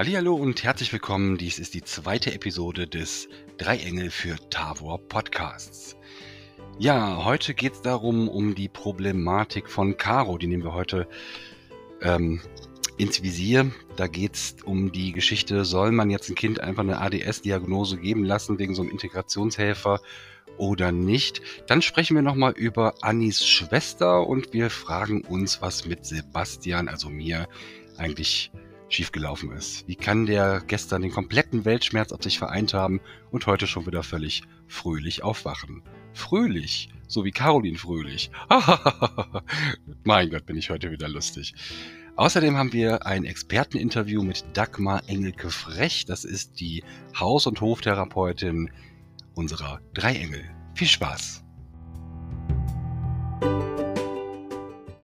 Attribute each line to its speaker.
Speaker 1: Hallo und herzlich willkommen. Dies ist die zweite Episode des Dreiengel für Tavor Podcasts. Ja, heute geht es darum, um die Problematik von Caro. Die nehmen wir heute ähm, ins Visier. Da geht es um die Geschichte, soll man jetzt ein Kind einfach eine ADS-Diagnose geben lassen wegen so einem Integrationshelfer oder nicht? Dann sprechen wir nochmal über Annis Schwester und wir fragen uns, was mit Sebastian, also mir, eigentlich schiefgelaufen ist. Wie kann der gestern den kompletten Weltschmerz auf sich vereint haben und heute schon wieder völlig fröhlich aufwachen? Fröhlich, so wie Caroline Fröhlich. mein Gott, bin ich heute wieder lustig. Außerdem haben wir ein Experteninterview mit Dagmar Engelke Frech. Das ist die Haus- und Hoftherapeutin unserer drei Engel. Viel Spaß!